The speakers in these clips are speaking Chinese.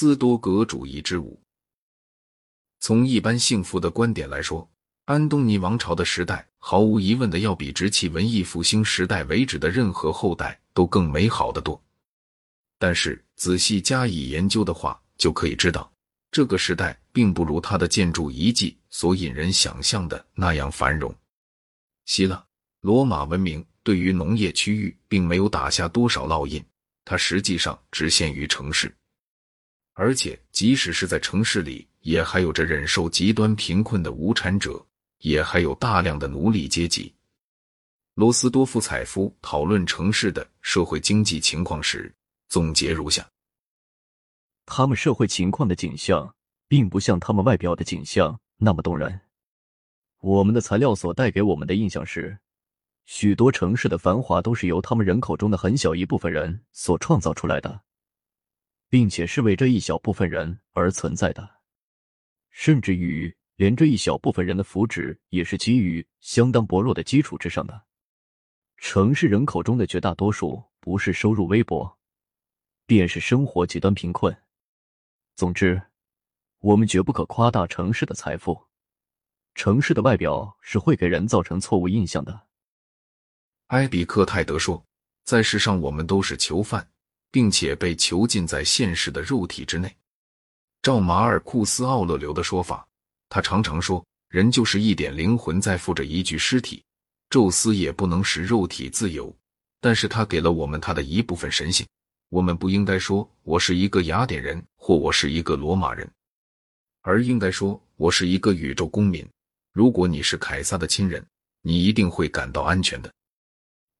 斯多葛主义之舞。从一般幸福的观点来说，安东尼王朝的时代毫无疑问的要比直起文艺复兴时代为止的任何后代都更美好的多。但是仔细加以研究的话，就可以知道，这个时代并不如它的建筑遗迹所引人想象的那样繁荣。希腊、罗马文明对于农业区域并没有打下多少烙印，它实际上只限于城市，而且即使是在城市里。也还有着忍受极端贫困的无产者，也还有大量的奴隶阶级。罗斯多夫采夫讨论城市的社会经济情况时，总结如下：他们社会情况的景象，并不像他们外表的景象那么动人。我们的材料所带给我们的印象是，许多城市的繁华都是由他们人口中的很小一部分人所创造出来的，并且是为这一小部分人而存在的。甚至于，连这一小部分人的福祉也是基于相当薄弱的基础之上的。城市人口中的绝大多数，不是收入微薄，便是生活极端贫困。总之，我们绝不可夸大城市的财富。城市的外表是会给人造成错误印象的。埃比克泰德说：“在世上，我们都是囚犯，并且被囚禁在现实的肉体之内。”照马尔库斯·奥勒留的说法，他常常说，人就是一点灵魂在附着一具尸体。宙斯也不能使肉体自由，但是他给了我们他的一部分神性。我们不应该说我是一个雅典人，或我是一个罗马人，而应该说我是一个宇宙公民。如果你是凯撒的亲人，你一定会感到安全的。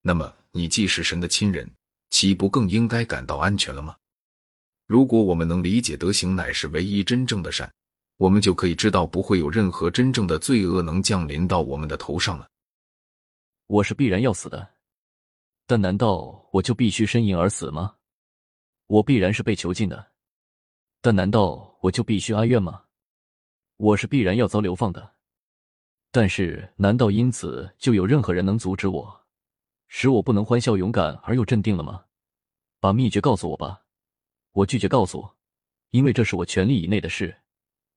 那么，你既是神的亲人，岂不更应该感到安全了吗？如果我们能理解德行乃是唯一真正的善，我们就可以知道不会有任何真正的罪恶能降临到我们的头上了。我是必然要死的，但难道我就必须呻吟而死吗？我必然是被囚禁的，但难道我就必须哀怨吗？我是必然要遭流放的，但是难道因此就有任何人能阻止我，使我不能欢笑、勇敢而又镇定了吗？把秘诀告诉我吧。我拒绝告诉，因为这是我权力以内的事。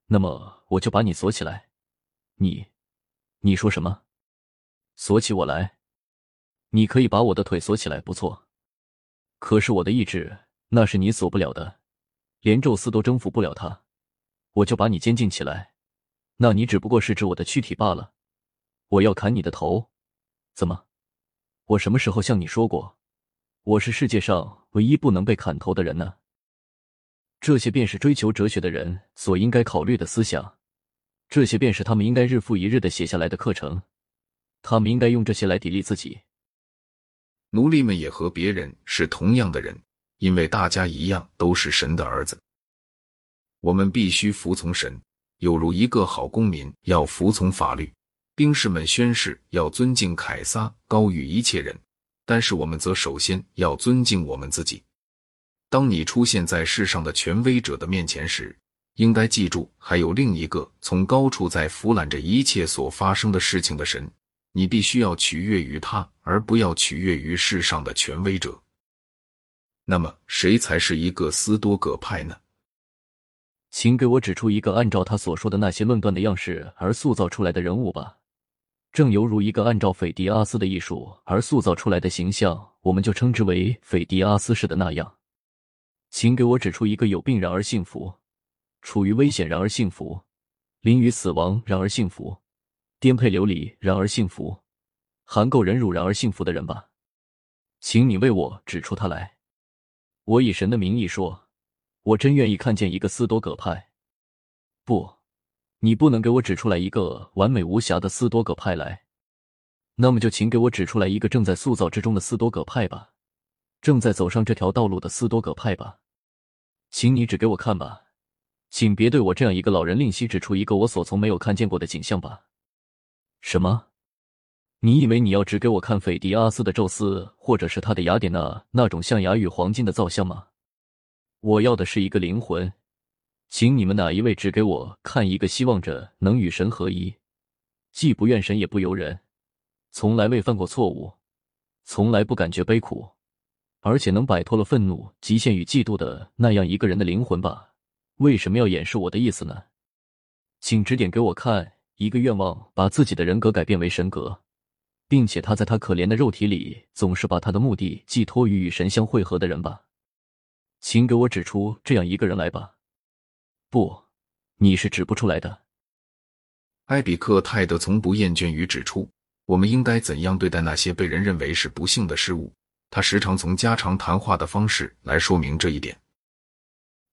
那么我就把你锁起来。你，你说什么？锁起我来？你可以把我的腿锁起来，不错。可是我的意志，那是你锁不了的，连宙斯都征服不了他。我就把你监禁起来，那你只不过是指我的躯体罢了。我要砍你的头，怎么？我什么时候向你说过，我是世界上唯一不能被砍头的人呢？这些便是追求哲学的人所应该考虑的思想，这些便是他们应该日复一日的写下来的课程，他们应该用这些来砥砺自己。奴隶们也和别人是同样的人，因为大家一样都是神的儿子。我们必须服从神，有如一个好公民要服从法律。兵士们宣誓要尊敬凯撒高于一切人，但是我们则首先要尊敬我们自己。当你出现在世上的权威者的面前时，应该记住，还有另一个从高处在俯览着一切所发生的事情的神。你必须要取悦于他，而不要取悦于世上的权威者。那么，谁才是一个斯多葛派呢？请给我指出一个按照他所说的那些论断的样式而塑造出来的人物吧。正犹如一个按照斐迪阿斯的艺术而塑造出来的形象，我们就称之为斐迪阿斯式的那样。请给我指出一个有病然而幸福，处于危险然而幸福，临于死亡然而幸福，颠沛流离然而幸福，含垢忍辱然而幸福的人吧。请你为我指出他来。我以神的名义说，我真愿意看见一个斯多葛派。不，你不能给我指出来一个完美无瑕的斯多葛派来。那么就请给我指出来一个正在塑造之中的斯多葛派吧，正在走上这条道路的斯多葛派吧。请你指给我看吧，请别对我这样一个老人吝惜指出一个我所从没有看见过的景象吧。什么？你以为你要指给我看斐迪阿斯的宙斯，或者是他的雅典娜那种象牙与黄金的造像吗？我要的是一个灵魂，请你们哪一位指给我看一个希望着能与神合一，既不怨神也不由人，从来未犯过错误，从来不感觉悲苦。而且能摆脱了愤怒、极限与嫉妒的那样一个人的灵魂吧，为什么要掩饰我的意思呢？请指点给我看一个愿望把自己的人格改变为神格，并且他在他可怜的肉体里总是把他的目的寄托于与神相会合的人吧。请给我指出这样一个人来吧。不，你是指不出来的。埃比克泰德从不厌倦于指出，我们应该怎样对待那些被人认为是不幸的事物。他时常从家常谈话的方式来说明这一点。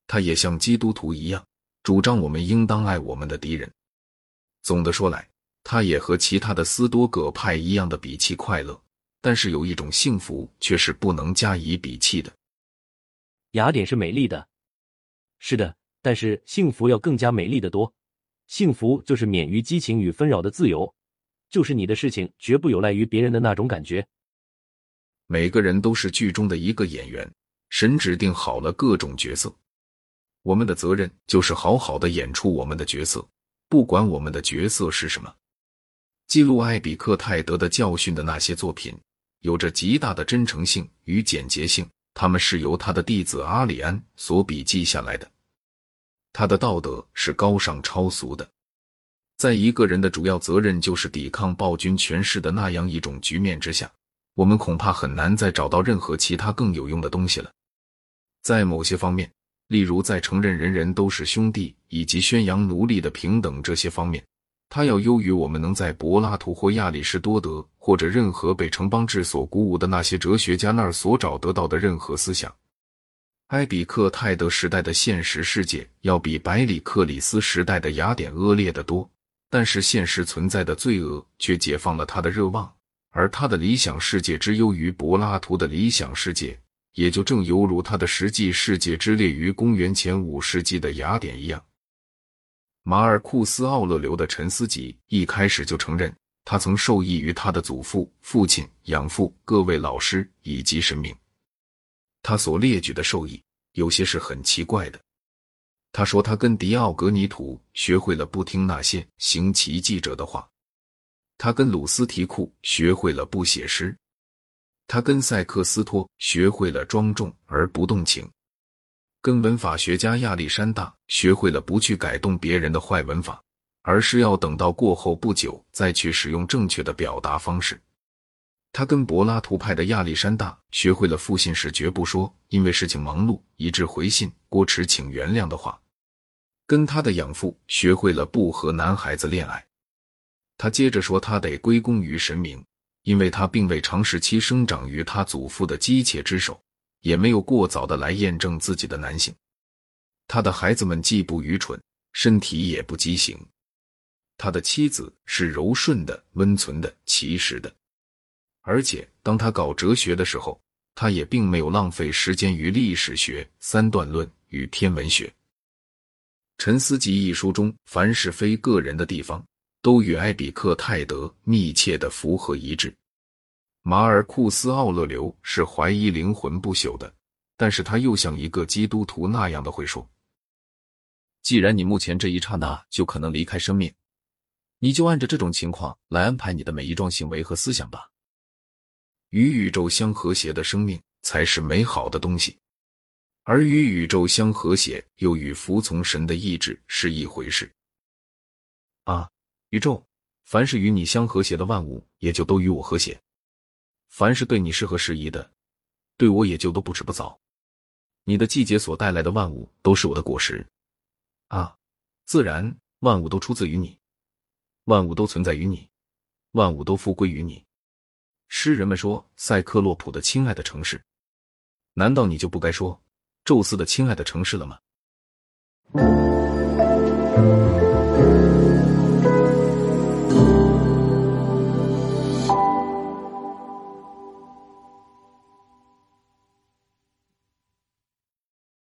他也像基督徒一样，主张我们应当爱我们的敌人。总的说来，他也和其他的斯多葛派一样的鄙弃快乐，但是有一种幸福却是不能加以鄙弃的。雅典是美丽的，是的，但是幸福要更加美丽的多。幸福就是免于激情与纷扰的自由，就是你的事情绝不有赖于别人的那种感觉。每个人都是剧中的一个演员，神指定好了各种角色，我们的责任就是好好的演出我们的角色，不管我们的角色是什么。记录艾比克泰德的教训的那些作品，有着极大的真诚性与简洁性，他们是由他的弟子阿里安所笔记下来的。他的道德是高尚超俗的，在一个人的主要责任就是抵抗暴君权势的那样一种局面之下，我们恐怕很难再找到任何其他更有用的东西了。在某些方面，例如在承认人人都是兄弟以及宣扬奴隶的平等这些方面，他要优于我们能在柏拉图或亚里士多德或者任何被城邦制所鼓舞的那些哲学家那儿所找得到的任何思想。埃比克泰德时代的现实世界要比百里克里斯时代的雅典恶劣得多，但是现实存在的罪恶却解放了他的热望，而他的理想世界之优于柏拉图的理想世界，也就正犹如他的实际世界之列于公元前五世纪的雅典一样。马尔库斯·奥勒留的《沉思集》一开始就承认，他曾受益于他的祖父、父亲、养父、各位老师以及神明。他所列举的授益有些是很奇怪的。他说，他跟迪奥格尼图学会了不听那些行奇迹者的话；他跟鲁斯提库学会了不写诗；他跟塞克斯托学会了庄重而不动情；跟文法学家亚历山大学会了不去改动别人的坏文法，而是要等到过后不久再去使用正确的表达方式。他跟柏拉图派的亚历山大学会了复信时绝不说因为事情忙碌以致回信郭迟请原谅的话，跟他的养父学会了不和男孩子恋爱。他接着说他得归功于神明，因为他并未长时期生长于他祖父的姬妾之手，也没有过早的来验证自己的男性。他的孩子们既不愚蠢，身体也不畸形。他的妻子是柔顺的、温存的、奇实的。而且，当他搞哲学的时候，他也并没有浪费时间于历史学、三段论与天文学。《沉思集》一书中，凡是非个人的地方，都与埃比克泰德密切的符合一致。马尔库斯·奥勒留是怀疑灵魂不朽的，但是他又像一个基督徒那样的会说：“既然你目前这一刹那就可能离开生命，你就按着这种情况来安排你的每一桩行为和思想吧。”与宇宙相和谐的生命才是美好的东西，而与宇宙相和谐又与服从神的意志是一回事。啊，宇宙，凡是与你相和谐的万物，也就都与我和谐；凡是对你适合适宜的，对我也就都不迟不早。你的季节所带来的万物都是我的果实。啊，自然万物都出自于你，万物都存在于你，万物都复归于你。诗人们说塞克洛普的亲爱的城市，难道你就不该说宙斯的亲爱的城市了吗？